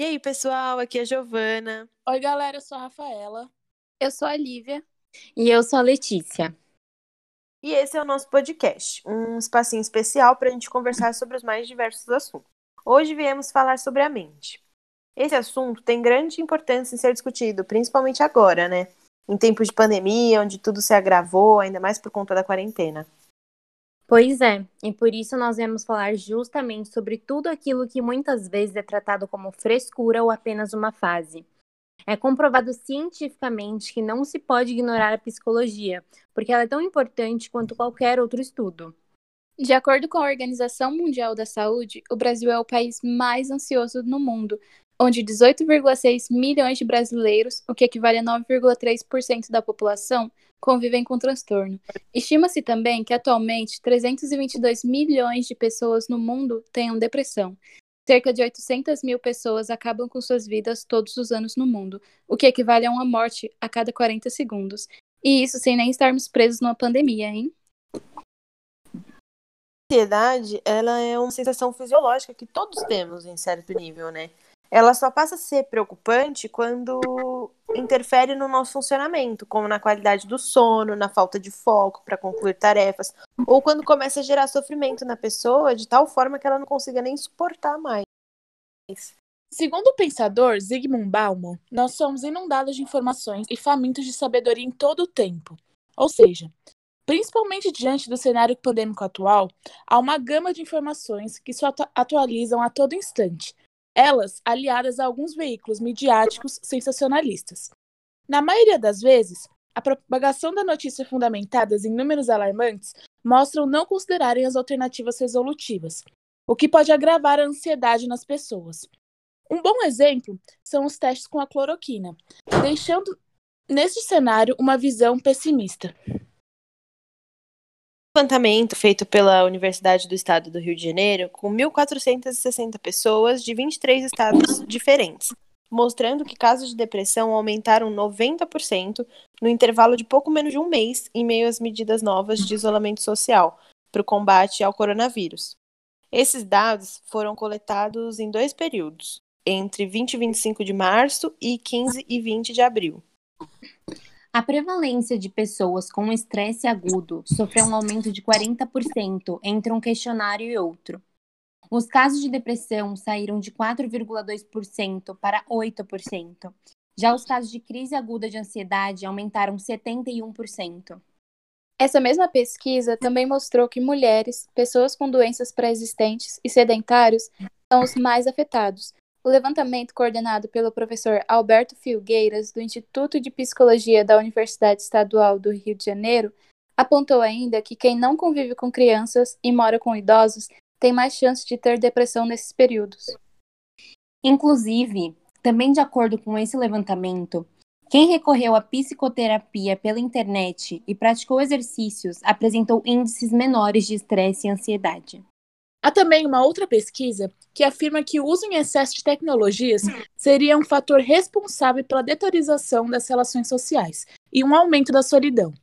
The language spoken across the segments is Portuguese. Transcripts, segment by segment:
E aí, pessoal, aqui é a Giovana. Oi, galera, eu sou a Rafaela. Eu sou a Lívia. E eu sou a Letícia. E esse é o nosso podcast, um espacinho especial para a gente conversar sobre os mais diversos assuntos. Hoje viemos falar sobre a mente. Esse assunto tem grande importância em ser discutido, principalmente agora, né? Em tempos de pandemia, onde tudo se agravou, ainda mais por conta da quarentena. Pois é, e por isso nós vamos falar justamente sobre tudo aquilo que muitas vezes é tratado como frescura ou apenas uma fase. É comprovado cientificamente que não se pode ignorar a psicologia, porque ela é tão importante quanto qualquer outro estudo. De acordo com a Organização Mundial da Saúde, o Brasil é o país mais ansioso no mundo, onde 18,6 milhões de brasileiros, o que equivale a 9,3% da população, convivem com transtorno. Estima-se também que atualmente 322 milhões de pessoas no mundo tenham depressão. Cerca de 800 mil pessoas acabam com suas vidas todos os anos no mundo, o que equivale a uma morte a cada 40 segundos. E isso sem nem estarmos presos numa pandemia, hein? A ansiedade, ela é uma sensação fisiológica que todos temos em certo nível, né? Ela só passa a ser preocupante quando interfere no nosso funcionamento, como na qualidade do sono, na falta de foco para concluir tarefas, ou quando começa a gerar sofrimento na pessoa de tal forma que ela não consiga nem suportar mais. Segundo o pensador Zygmunt Bauman, nós somos inundados de informações e famintos de sabedoria em todo o tempo. Ou seja, principalmente diante do cenário pandêmico atual, há uma gama de informações que se atualizam a todo instante, elas aliadas a alguns veículos midiáticos sensacionalistas. Na maioria das vezes, a propagação da notícia fundamentadas em números alarmantes mostram não considerarem as alternativas resolutivas, o que pode agravar a ansiedade nas pessoas. Um bom exemplo são os testes com a cloroquina, deixando nesse cenário uma visão pessimista levantamento feito pela Universidade do Estado do Rio de Janeiro com 1.460 pessoas de 23 estados diferentes, mostrando que casos de depressão aumentaram 90% no intervalo de pouco menos de um mês em meio às medidas novas de isolamento social para o combate ao coronavírus. Esses dados foram coletados em dois períodos, entre 20 e 25 de março e 15 e 20 de abril. A prevalência de pessoas com estresse agudo sofreu um aumento de 40% entre um questionário e outro. Os casos de depressão saíram de 4,2% para 8%. Já os casos de crise aguda de ansiedade aumentaram 71%. Essa mesma pesquisa também mostrou que mulheres, pessoas com doenças pré-existentes e sedentários são os mais afetados, o levantamento, coordenado pelo professor Alberto Filgueiras, do Instituto de Psicologia da Universidade Estadual do Rio de Janeiro, apontou ainda que quem não convive com crianças e mora com idosos tem mais chance de ter depressão nesses períodos. Inclusive, também de acordo com esse levantamento, quem recorreu à psicoterapia pela internet e praticou exercícios apresentou índices menores de estresse e ansiedade. Há também uma outra pesquisa que afirma que o uso em excesso de tecnologias seria um fator responsável pela deteriorização das relações sociais e um aumento da solidão.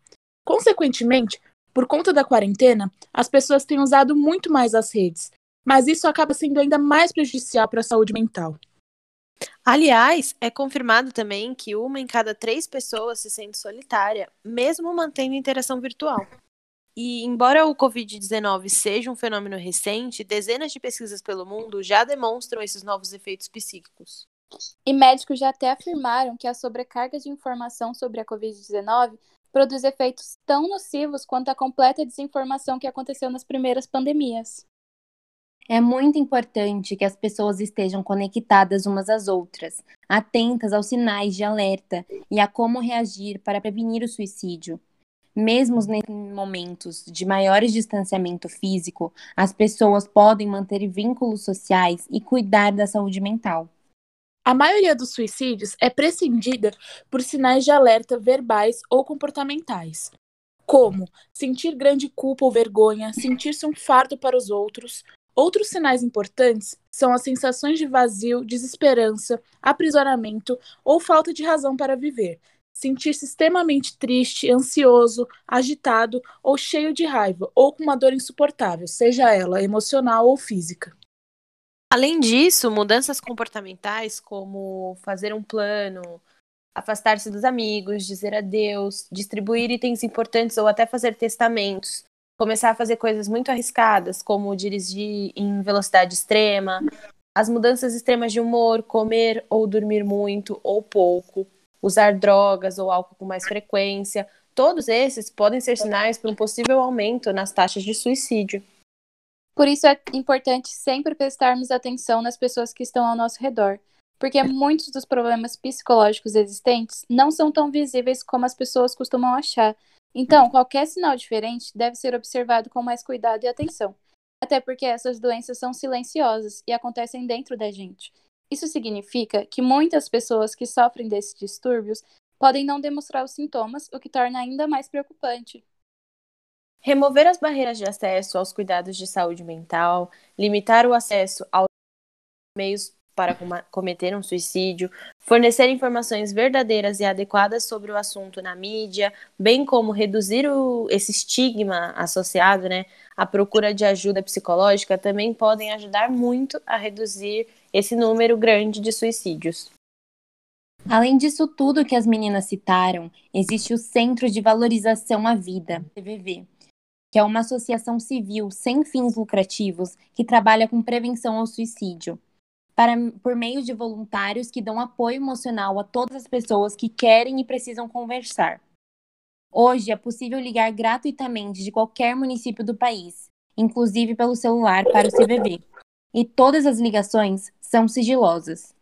Consequentemente, por conta da quarentena, as pessoas têm usado muito mais as redes, mas isso acaba sendo ainda mais prejudicial para a saúde mental. Aliás, é confirmado também que uma em cada três pessoas se sente solitária, mesmo mantendo interação virtual. E embora o Covid-19 seja um fenômeno recente, dezenas de pesquisas pelo mundo já demonstram esses novos efeitos psíquicos. E médicos já até afirmaram que a sobrecarga de informação sobre a Covid-19 produz efeitos tão nocivos quanto a completa desinformação que aconteceu nas primeiras pandemias. É muito importante que as pessoas estejam conectadas umas às outras, atentas aos sinais de alerta e a como reagir para prevenir o suicídio. Mesmo em momentos de maior distanciamento físico, as pessoas podem manter vínculos sociais e cuidar da saúde mental. A maioria dos suicídios é prescindida por sinais de alerta verbais ou comportamentais, como sentir grande culpa ou vergonha, sentir-se um fardo para os outros. Outros sinais importantes são as sensações de vazio, desesperança, aprisionamento ou falta de razão para viver, sentir-se extremamente triste, ansioso, agitado ou cheio de raiva, ou com uma dor insuportável, seja ela emocional ou física. Além disso, mudanças comportamentais como fazer um plano, afastar-se dos amigos, dizer adeus, distribuir itens importantes ou até fazer testamentos, começar a fazer coisas muito arriscadas, como dirigir em velocidade extrema, as mudanças extremas de humor, comer ou dormir muito ou pouco, usar drogas ou álcool com mais frequência, todos esses podem ser sinais para um possível aumento nas taxas de suicídio. Por isso é importante sempre prestarmos atenção nas pessoas que estão ao nosso redor, porque muitos dos problemas psicológicos existentes não são tão visíveis como as pessoas costumam achar. Então, qualquer sinal diferente deve ser observado com mais cuidado e atenção. Até porque essas doenças são silenciosas e acontecem dentro da gente. Isso significa que muitas pessoas que sofrem desses distúrbios podem não demonstrar os sintomas, o que torna ainda mais preocupante. Remover as barreiras de acesso aos cuidados de saúde mental, limitar o acesso aos meios para cometer um suicídio, fornecer informações verdadeiras e adequadas sobre o assunto na mídia, bem como reduzir o, esse estigma associado né, à procura de ajuda psicológica, também podem ajudar muito a reduzir esse número grande de suicídios. Além disso tudo que as meninas citaram, existe o Centro de Valorização à Vida, CVV, que é uma associação civil sem fins lucrativos que trabalha com prevenção ao suicídio para, por meio de voluntários que dão apoio emocional a todas as pessoas que querem e precisam conversar. Hoje é possível ligar gratuitamente de qualquer município do país, inclusive pelo celular para o CVV, e todas as ligações são sigilosas.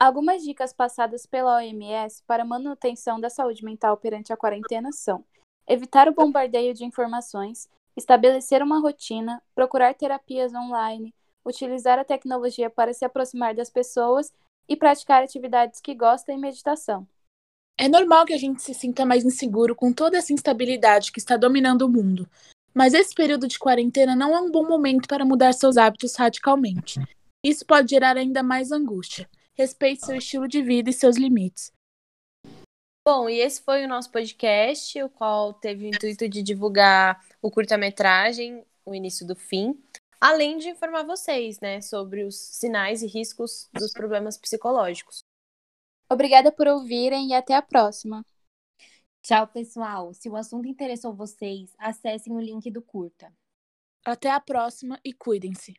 Algumas dicas passadas pela OMS para manutenção da saúde mental perante a quarentena são: evitar o bombardeio de informações, estabelecer uma rotina, procurar terapias online, utilizar a tecnologia para se aproximar das pessoas e praticar atividades que gosta e meditação. É normal que a gente se sinta mais inseguro com toda essa instabilidade que está dominando o mundo, mas esse período de quarentena não é um bom momento para mudar seus hábitos radicalmente. Isso pode gerar ainda mais angústia. Respeite seu estilo de vida e seus limites. Bom, e esse foi o nosso podcast, o qual teve o intuito de divulgar o curta-metragem, o início do fim, além de informar vocês, né, sobre os sinais e riscos dos problemas psicológicos. Obrigada por ouvirem e até a próxima. Tchau, pessoal. Se o assunto interessou vocês, acessem o link do curta. Até a próxima e cuidem-se.